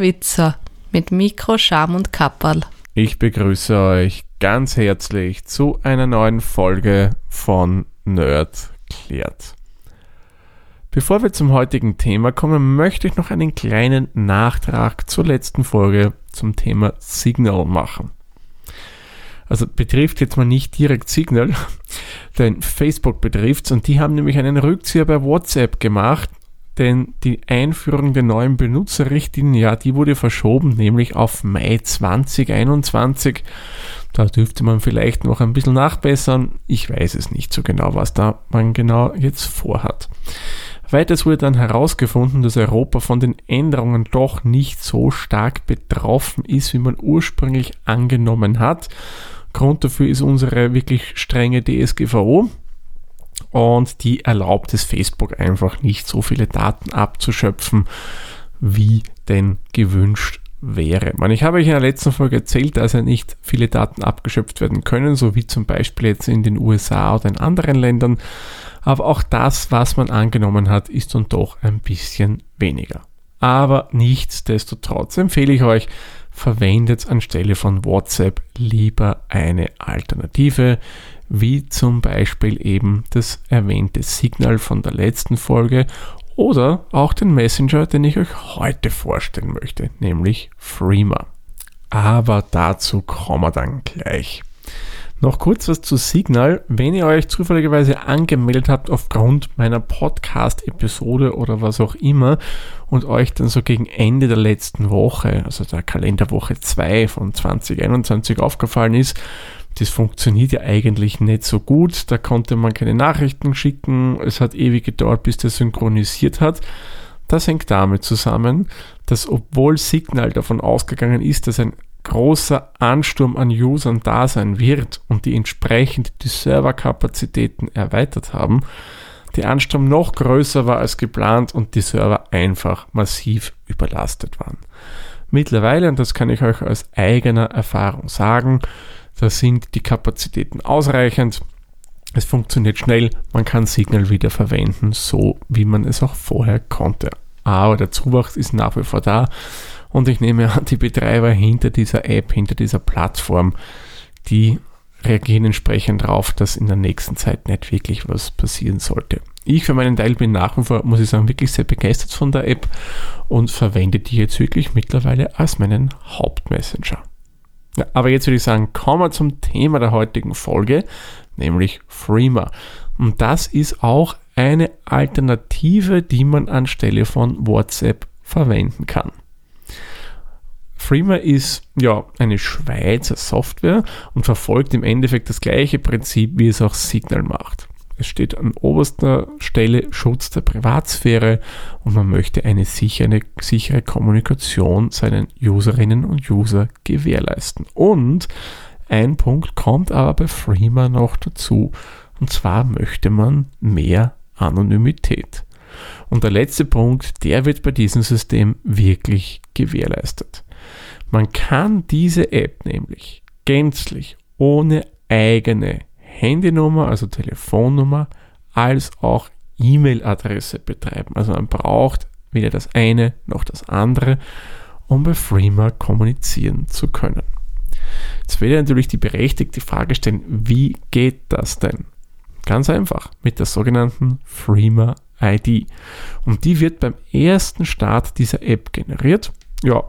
Witzer mit Mikro, Scham und Kapperl. Ich begrüße euch ganz herzlich zu einer neuen Folge von Nerd klärt. Bevor wir zum heutigen Thema kommen, möchte ich noch einen kleinen Nachtrag zur letzten Folge zum Thema Signal machen. Also betrifft jetzt mal nicht direkt Signal, denn Facebook betrifft es und die haben nämlich einen Rückzieher bei WhatsApp gemacht, denn die Einführung der neuen Benutzerrichtlinie, ja, die wurde verschoben, nämlich auf Mai 2021. Da dürfte man vielleicht noch ein bisschen nachbessern. Ich weiß es nicht so genau, was da man genau jetzt vorhat. Weiters wurde dann herausgefunden, dass Europa von den Änderungen doch nicht so stark betroffen ist, wie man ursprünglich angenommen hat. Grund dafür ist unsere wirklich strenge DSGVO und die erlaubt es Facebook einfach nicht so viele Daten abzuschöpfen, wie denn gewünscht wäre. Ich habe euch in der letzten Folge erzählt, dass ja nicht viele Daten abgeschöpft werden können, so wie zum Beispiel jetzt in den USA oder in anderen Ländern. Aber auch das, was man angenommen hat, ist dann doch ein bisschen weniger. Aber nichtsdestotrotz empfehle ich euch, verwendet anstelle von WhatsApp lieber eine Alternative, wie zum Beispiel eben das erwähnte Signal von der letzten Folge oder auch den Messenger, den ich euch heute vorstellen möchte, nämlich Freema. Aber dazu kommen wir dann gleich. Noch kurz was zu Signal. Wenn ihr euch zufälligerweise angemeldet habt aufgrund meiner Podcast-Episode oder was auch immer und euch dann so gegen Ende der letzten Woche, also der Kalenderwoche 2 von 2021 aufgefallen ist, das funktioniert ja eigentlich nicht so gut. Da konnte man keine Nachrichten schicken. Es hat ewig gedauert, bis der synchronisiert hat. Das hängt damit zusammen, dass obwohl Signal davon ausgegangen ist, dass ein großer Ansturm an Usern da sein wird und die entsprechend die Serverkapazitäten erweitert haben, der Ansturm noch größer war als geplant und die Server einfach massiv überlastet waren. Mittlerweile, und das kann ich euch aus eigener Erfahrung sagen, da sind die Kapazitäten ausreichend. Es funktioniert schnell, man kann Signal wieder verwenden, so wie man es auch vorher konnte. Aber der Zuwachs ist nach wie vor da und ich nehme an, die Betreiber hinter dieser App, hinter dieser Plattform, die reagieren entsprechend darauf, dass in der nächsten Zeit nicht wirklich was passieren sollte. Ich für meinen Teil bin nach wie vor, muss ich sagen, wirklich sehr begeistert von der App und verwende die jetzt wirklich mittlerweile als meinen Hauptmessenger. Ja, aber jetzt würde ich sagen, kommen wir zum Thema der heutigen Folge, nämlich Freema. Und das ist auch eine Alternative, die man anstelle von WhatsApp verwenden kann. Freema ist ja eine Schweizer Software und verfolgt im Endeffekt das gleiche Prinzip, wie es auch Signal macht. Es steht an oberster Stelle Schutz der Privatsphäre und man möchte eine sichere, sichere Kommunikation seinen Userinnen und User gewährleisten. Und ein Punkt kommt aber bei Freema noch dazu. Und zwar möchte man mehr Anonymität. Und der letzte Punkt, der wird bei diesem System wirklich gewährleistet. Man kann diese App nämlich gänzlich ohne eigene Handynummer, also Telefonnummer, als auch E-Mail-Adresse betreiben. Also man braucht weder das eine noch das andere, um bei Freema kommunizieren zu können. Jetzt werde ich natürlich die berechtigte Frage stellen, wie geht das denn? Ganz einfach, mit der sogenannten Freema ID. Und die wird beim ersten Start dieser App generiert. Ja,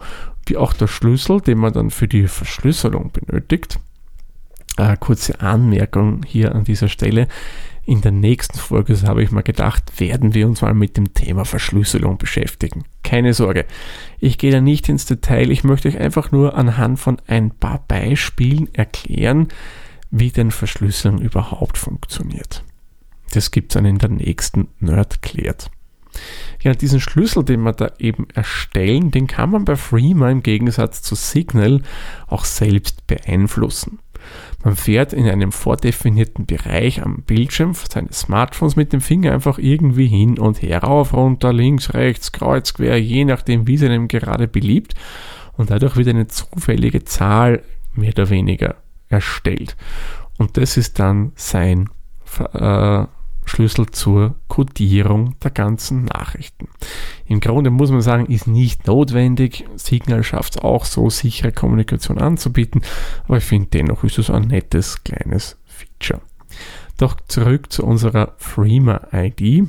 wie auch der Schlüssel, den man dann für die Verschlüsselung benötigt. Äh, kurze Anmerkung hier an dieser Stelle. In der nächsten Folge, so habe ich mal gedacht, werden wir uns mal mit dem Thema Verschlüsselung beschäftigen. Keine Sorge, ich gehe da nicht ins Detail, ich möchte euch einfach nur anhand von ein paar Beispielen erklären, wie denn Verschlüsselung überhaupt funktioniert. Das gibt es dann in der nächsten Nerd klärt. Ja, diesen Schlüssel, den wir da eben erstellen, den kann man bei Freema im Gegensatz zu Signal auch selbst beeinflussen. Man fährt in einem vordefinierten Bereich am Bildschirm seines Smartphones mit dem Finger einfach irgendwie hin und her, rauf, runter, links, rechts, kreuz, quer, je nachdem, wie es einem gerade beliebt. Und dadurch wird eine zufällige Zahl mehr oder weniger erstellt. Und das ist dann sein, äh, Schlüssel zur Codierung der ganzen Nachrichten. Im Grunde muss man sagen, ist nicht notwendig. Signal schafft es auch so, sichere Kommunikation anzubieten, aber ich finde dennoch ist es ein nettes kleines Feature. Doch zurück zu unserer Freema-ID.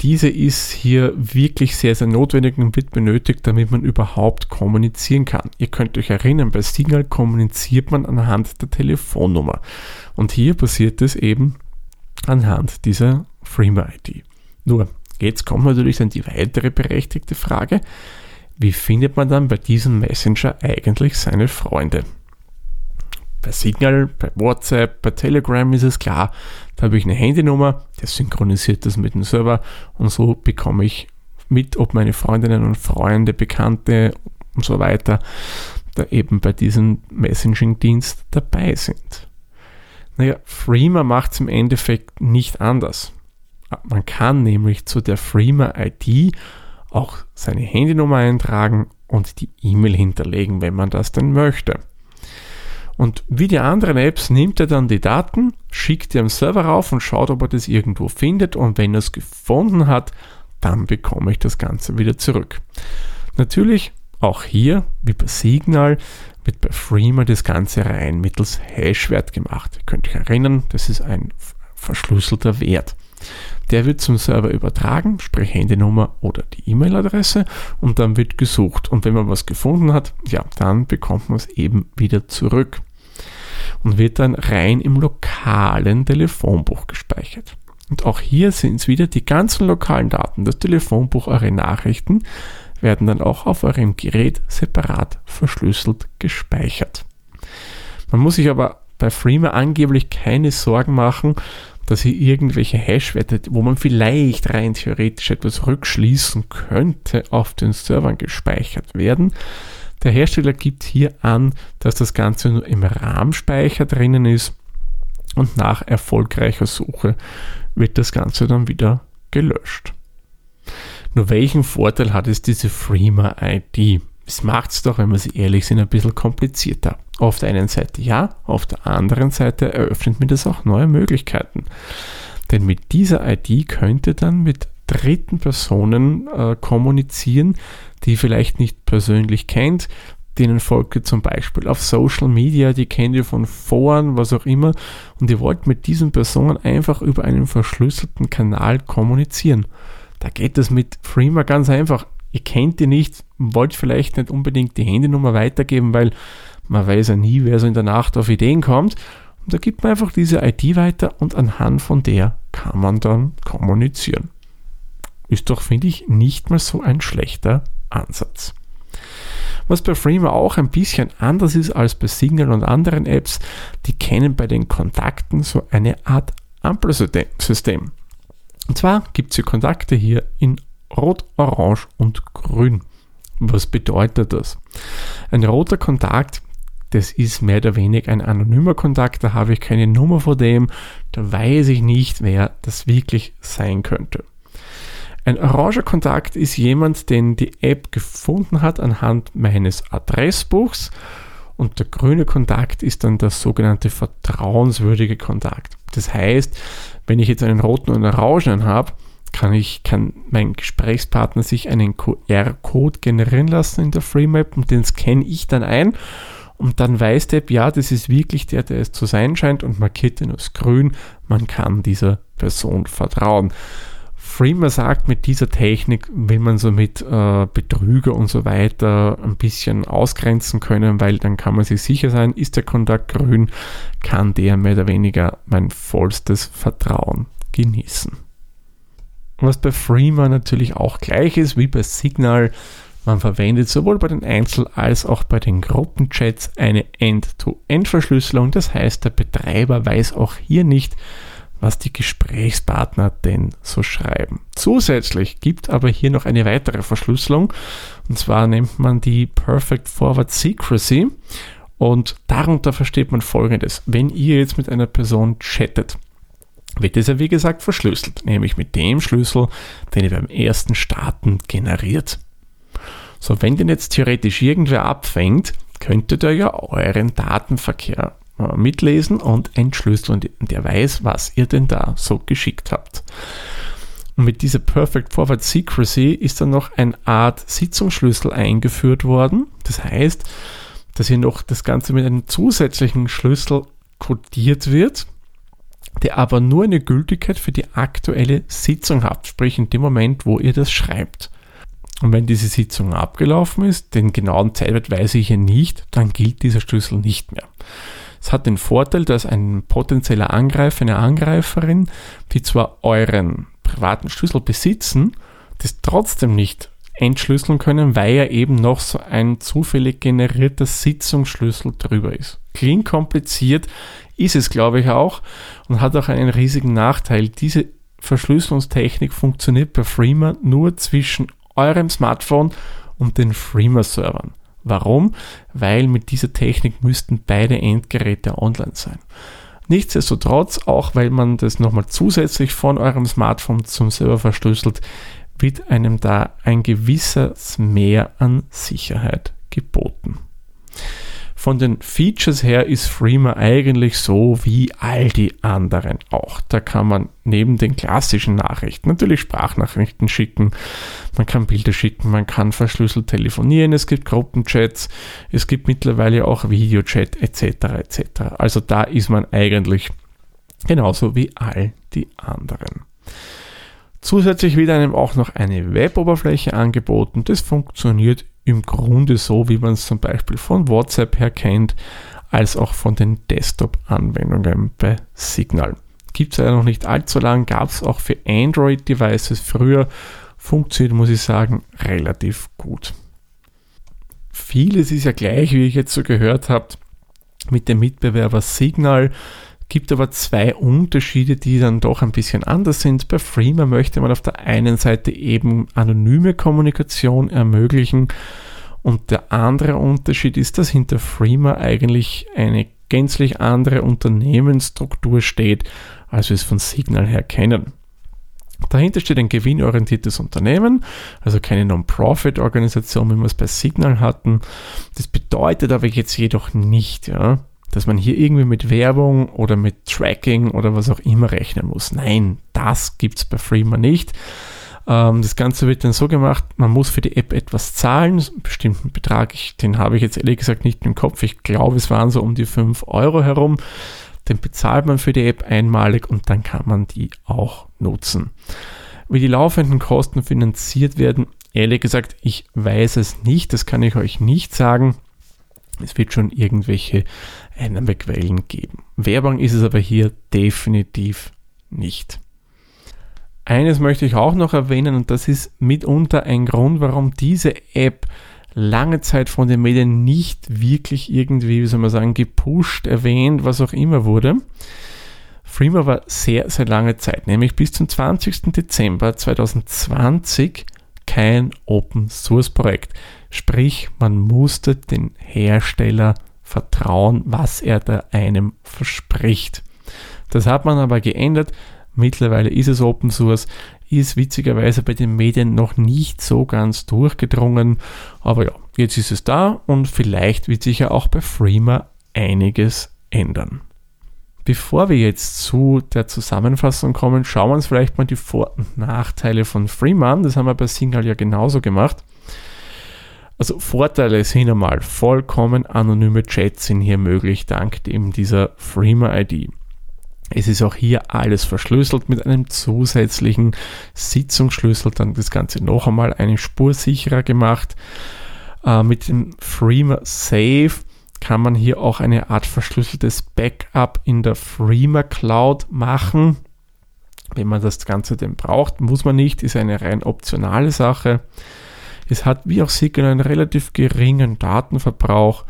Diese ist hier wirklich sehr, sehr notwendig und wird benötigt, damit man überhaupt kommunizieren kann. Ihr könnt euch erinnern, bei Signal kommuniziert man anhand der Telefonnummer. Und hier passiert es eben anhand dieser Freema-ID. Nur, jetzt kommt natürlich dann die weitere berechtigte Frage, wie findet man dann bei diesem Messenger eigentlich seine Freunde? Bei Signal, bei WhatsApp, bei Telegram ist es klar, da habe ich eine Handynummer, der synchronisiert das mit dem Server und so bekomme ich mit, ob meine Freundinnen und Freunde, Bekannte und so weiter da eben bei diesem Messaging-Dienst dabei sind. Naja, Freema macht es im Endeffekt nicht anders. Man kann nämlich zu der Freema-ID auch seine Handynummer eintragen und die E-Mail hinterlegen, wenn man das denn möchte. Und wie die anderen Apps nimmt er dann die Daten, schickt die am Server rauf und schaut, ob er das irgendwo findet. Und wenn er es gefunden hat, dann bekomme ich das Ganze wieder zurück. Natürlich auch hier, wie bei Signal, wird bei Freema das Ganze rein mittels Hashwert gemacht. Ihr könnt euch erinnern, das ist ein verschlüsselter Wert. Der wird zum Server übertragen, sprich Handynummer oder die E-Mail-Adresse und dann wird gesucht. Und wenn man was gefunden hat, ja, dann bekommt man es eben wieder zurück und wird dann rein im lokalen Telefonbuch gespeichert. Und auch hier sind es wieder die ganzen lokalen Daten, das Telefonbuch, eure Nachrichten, werden dann auch auf eurem Gerät separat verschlüsselt gespeichert. Man muss sich aber bei Freema angeblich keine Sorgen machen, dass hier irgendwelche Hashwerte, wo man vielleicht rein theoretisch etwas rückschließen könnte, auf den Servern gespeichert werden. Der Hersteller gibt hier an, dass das Ganze nur im RAM-Speicher drinnen ist und nach erfolgreicher Suche wird das Ganze dann wieder gelöscht. Nur welchen Vorteil hat es diese Freema-ID? Es macht es doch, wenn wir sie ehrlich sind, ein bisschen komplizierter. Auf der einen Seite ja, auf der anderen Seite eröffnet mir das auch neue Möglichkeiten. Denn mit dieser ID könnte dann mit dritten Personen äh, kommunizieren, die vielleicht nicht persönlich kennt, denen folgt ihr zum Beispiel auf Social Media, die kennt ihr von Foren, was auch immer, und ihr wollt mit diesen Personen einfach über einen verschlüsselten Kanal kommunizieren. Da geht es mit Freema ganz einfach. Ihr kennt die nicht, wollt vielleicht nicht unbedingt die Handynummer weitergeben, weil man weiß ja nie, wer so in der Nacht auf Ideen kommt. Und da gibt man einfach diese ID weiter und anhand von der kann man dann kommunizieren. Ist doch, finde ich, nicht mal so ein schlechter Ansatz. Was bei Freema auch ein bisschen anders ist als bei Signal und anderen Apps, die kennen bei den Kontakten so eine Art Ampelsystem. Und zwar gibt es die Kontakte hier in Rot, Orange und Grün. Was bedeutet das? Ein roter Kontakt, das ist mehr oder weniger ein anonymer Kontakt, da habe ich keine Nummer vor dem, da weiß ich nicht, wer das wirklich sein könnte. Ein oranger Kontakt ist jemand, den die App gefunden hat anhand meines Adressbuchs und der grüne Kontakt ist dann der sogenannte vertrauenswürdige Kontakt. Das heißt, wenn ich jetzt einen roten und orangenen habe, kann ich, kann mein Gesprächspartner sich einen QR-Code generieren lassen in der FreeMap und den scanne ich dann ein und dann weiß der ja, das ist wirklich der, der es zu sein scheint und markiert den als grün. Man kann dieser Person vertrauen. Freema sagt, mit dieser Technik will man so mit äh, Betrüger und so weiter ein bisschen ausgrenzen können, weil dann kann man sich sicher sein, ist der Kontakt grün, kann der mehr oder weniger mein vollstes Vertrauen genießen. Was bei Freema natürlich auch gleich ist wie bei Signal, man verwendet sowohl bei den Einzel- als auch bei den Gruppenchats eine End-to-End-Verschlüsselung. Das heißt, der Betreiber weiß auch hier nicht, was die Gesprächspartner denn so schreiben. Zusätzlich gibt aber hier noch eine weitere Verschlüsselung und zwar nennt man die Perfect Forward Secrecy und darunter versteht man folgendes. Wenn ihr jetzt mit einer Person chattet, wird es ja wie gesagt verschlüsselt, nämlich mit dem Schlüssel, den ihr beim ersten Starten generiert. So, wenn den jetzt theoretisch irgendwer abfängt, könnte der ja euren Datenverkehr äh, mitlesen und entschlüsseln und der weiß, was ihr denn da so geschickt habt. Und mit dieser Perfect Forward Secrecy ist dann noch eine Art Sitzungsschlüssel eingeführt worden. Das heißt, dass hier noch das Ganze mit einem zusätzlichen Schlüssel kodiert wird, der aber nur eine Gültigkeit für die aktuelle Sitzung hat, sprich in dem Moment, wo ihr das schreibt. Und wenn diese Sitzung abgelaufen ist, den genauen Zeitwert weiß ich hier nicht, dann gilt dieser Schlüssel nicht mehr. Es hat den Vorteil, dass ein potenzieller Angreifer, eine Angreiferin, die zwar euren privaten Schlüssel besitzen, das trotzdem nicht entschlüsseln können, weil ja eben noch so ein zufällig generierter Sitzungsschlüssel drüber ist. Klingt kompliziert, ist es glaube ich auch und hat auch einen riesigen Nachteil. Diese Verschlüsselungstechnik funktioniert bei Freema nur zwischen eurem Smartphone und den Freema-Servern. Warum? Weil mit dieser Technik müssten beide Endgeräte online sein. Nichtsdestotrotz, auch weil man das nochmal zusätzlich von eurem Smartphone zum Server verschlüsselt, wird einem da ein gewisses Mehr an Sicherheit geboten. Von den Features her ist Freema eigentlich so wie all die anderen auch. Da kann man neben den klassischen Nachrichten natürlich Sprachnachrichten schicken, man kann Bilder schicken, man kann verschlüsselt telefonieren, es gibt Gruppenchats, es gibt mittlerweile auch Videochat etc. etc. Also da ist man eigentlich genauso wie all die anderen. Zusätzlich wird einem auch noch eine Web-Oberfläche angeboten. Das funktioniert im Grunde so, wie man es zum Beispiel von WhatsApp her kennt, als auch von den Desktop-Anwendungen bei Signal. Gibt es ja noch nicht allzu lang, gab es auch für Android-Devices früher, funktioniert, muss ich sagen, relativ gut. Vieles ist ja gleich, wie ich jetzt so gehört habe, mit dem Mitbewerber Signal. Gibt aber zwei Unterschiede, die dann doch ein bisschen anders sind. Bei Freema möchte man auf der einen Seite eben anonyme Kommunikation ermöglichen und der andere Unterschied ist, dass hinter Freema eigentlich eine gänzlich andere Unternehmensstruktur steht, als wir es von Signal her kennen. Dahinter steht ein gewinnorientiertes Unternehmen, also keine Non-Profit-Organisation, wie wir es bei Signal hatten. Das bedeutet aber jetzt jedoch nicht, ja, dass man hier irgendwie mit Werbung oder mit Tracking oder was auch immer rechnen muss. Nein, das gibt es bei Freema nicht. Ähm, das Ganze wird dann so gemacht, man muss für die App etwas zahlen, einen bestimmten Betrag, ich, den habe ich jetzt ehrlich gesagt nicht im Kopf. Ich glaube, es waren so um die 5 Euro herum. Den bezahlt man für die App einmalig und dann kann man die auch nutzen. Wie die laufenden Kosten finanziert werden, ehrlich gesagt, ich weiß es nicht, das kann ich euch nicht sagen. Es wird schon irgendwelche Einnahmequellen geben. Werbung ist es aber hier definitiv nicht. Eines möchte ich auch noch erwähnen und das ist mitunter ein Grund, warum diese App lange Zeit von den Medien nicht wirklich irgendwie, wie soll man sagen, gepusht, erwähnt, was auch immer wurde. Freema war sehr, sehr lange Zeit, nämlich bis zum 20. Dezember 2020 kein Open Source Projekt. Sprich, man musste den Hersteller vertrauen, was er da einem verspricht. Das hat man aber geändert. Mittlerweile ist es Open Source, ist witzigerweise bei den Medien noch nicht so ganz durchgedrungen. Aber ja, jetzt ist es da und vielleicht wird sich ja auch bei Freema einiges ändern. Bevor wir jetzt zu der Zusammenfassung kommen, schauen wir uns vielleicht mal die Vor- und Nachteile von Freema an. Das haben wir bei Signal ja genauso gemacht. Also Vorteile sind einmal vollkommen anonyme Chats sind hier möglich dank eben dieser Freema-ID. Es ist auch hier alles verschlüsselt mit einem zusätzlichen Sitzungsschlüssel, dann das Ganze noch einmal eine Spur sicherer gemacht. Äh, mit dem Freema Safe kann man hier auch eine Art verschlüsseltes Backup in der Freema Cloud machen. Wenn man das Ganze denn braucht, muss man nicht, ist eine rein optionale Sache. Es hat wie auch Signal einen relativ geringen Datenverbrauch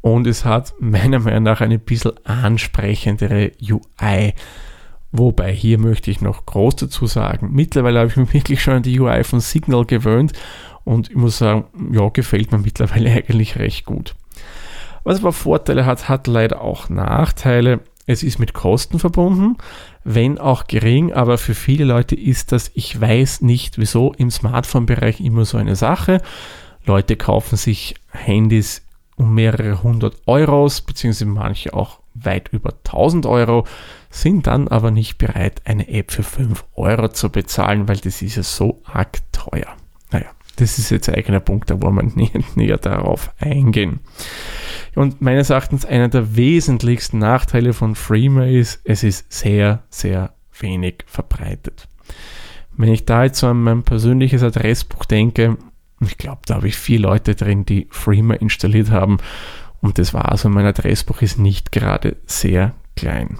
und es hat meiner Meinung nach eine bisschen ansprechendere UI. Wobei hier möchte ich noch groß dazu sagen, mittlerweile habe ich mich wirklich schon an die UI von Signal gewöhnt und ich muss sagen, ja, gefällt mir mittlerweile eigentlich recht gut. Was aber Vorteile hat, hat leider auch Nachteile. Es ist mit Kosten verbunden, wenn auch gering, aber für viele Leute ist das, ich weiß nicht wieso, im Smartphone-Bereich immer so eine Sache. Leute kaufen sich Handys um mehrere hundert Euros, beziehungsweise manche auch weit über 1000 Euro, sind dann aber nicht bereit, eine App für 5 Euro zu bezahlen, weil das ist ja so arg teuer. Naja, das ist jetzt ein eigener Punkt, da wollen wir näher, näher darauf eingehen. Und meines Erachtens einer der wesentlichsten Nachteile von Freema ist, es ist sehr, sehr wenig verbreitet. Wenn ich da jetzt so an mein persönliches Adressbuch denke, ich glaube, da habe ich vier Leute drin, die Freema installiert haben. Und das war also, mein Adressbuch ist nicht gerade sehr klein.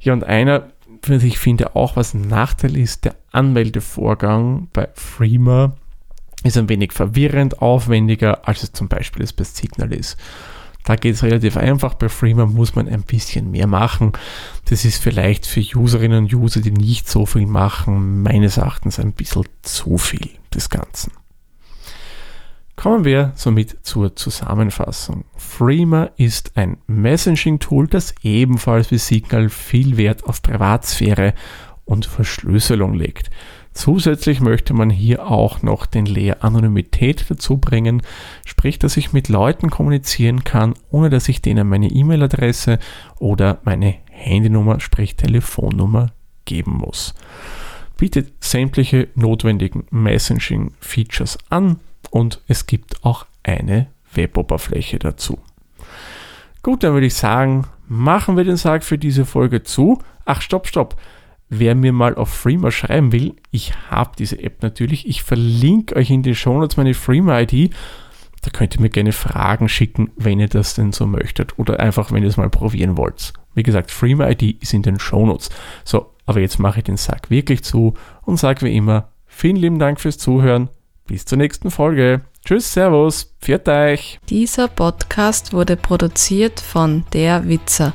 Ja, und einer, was ich finde auch was ein Nachteil ist, der Anmeldevorgang bei Freema ist ein wenig verwirrend, aufwendiger, als es zum Beispiel es bei Signal ist. Da geht es relativ einfach. Bei Freema muss man ein bisschen mehr machen. Das ist vielleicht für Userinnen und User, die nicht so viel machen, meines Erachtens ein bisschen zu viel des Ganzen. Kommen wir somit zur Zusammenfassung. Freema ist ein Messaging-Tool, das ebenfalls wie Signal viel Wert auf Privatsphäre und Verschlüsselung legt. Zusätzlich möchte man hier auch noch den Layer Anonymität dazu bringen, sprich, dass ich mit Leuten kommunizieren kann, ohne dass ich denen meine E-Mail-Adresse oder meine Handynummer, sprich Telefonnummer geben muss. Bietet sämtliche notwendigen Messaging-Features an und es gibt auch eine Web-Oberfläche dazu. Gut, dann würde ich sagen, machen wir den Sarg für diese Folge zu. Ach, stopp, stopp. Wer mir mal auf Freema schreiben will, ich habe diese App natürlich. Ich verlinke euch in den Shownotes meine Freema-ID. Da könnt ihr mir gerne Fragen schicken, wenn ihr das denn so möchtet. Oder einfach, wenn ihr es mal probieren wollt. Wie gesagt, Freema-ID ist in den Shownotes. So, aber jetzt mache ich den Sack wirklich zu und sage wie immer, vielen lieben Dank fürs Zuhören. Bis zur nächsten Folge. Tschüss, Servus, pfiat euch. Dieser Podcast wurde produziert von Der Witzer.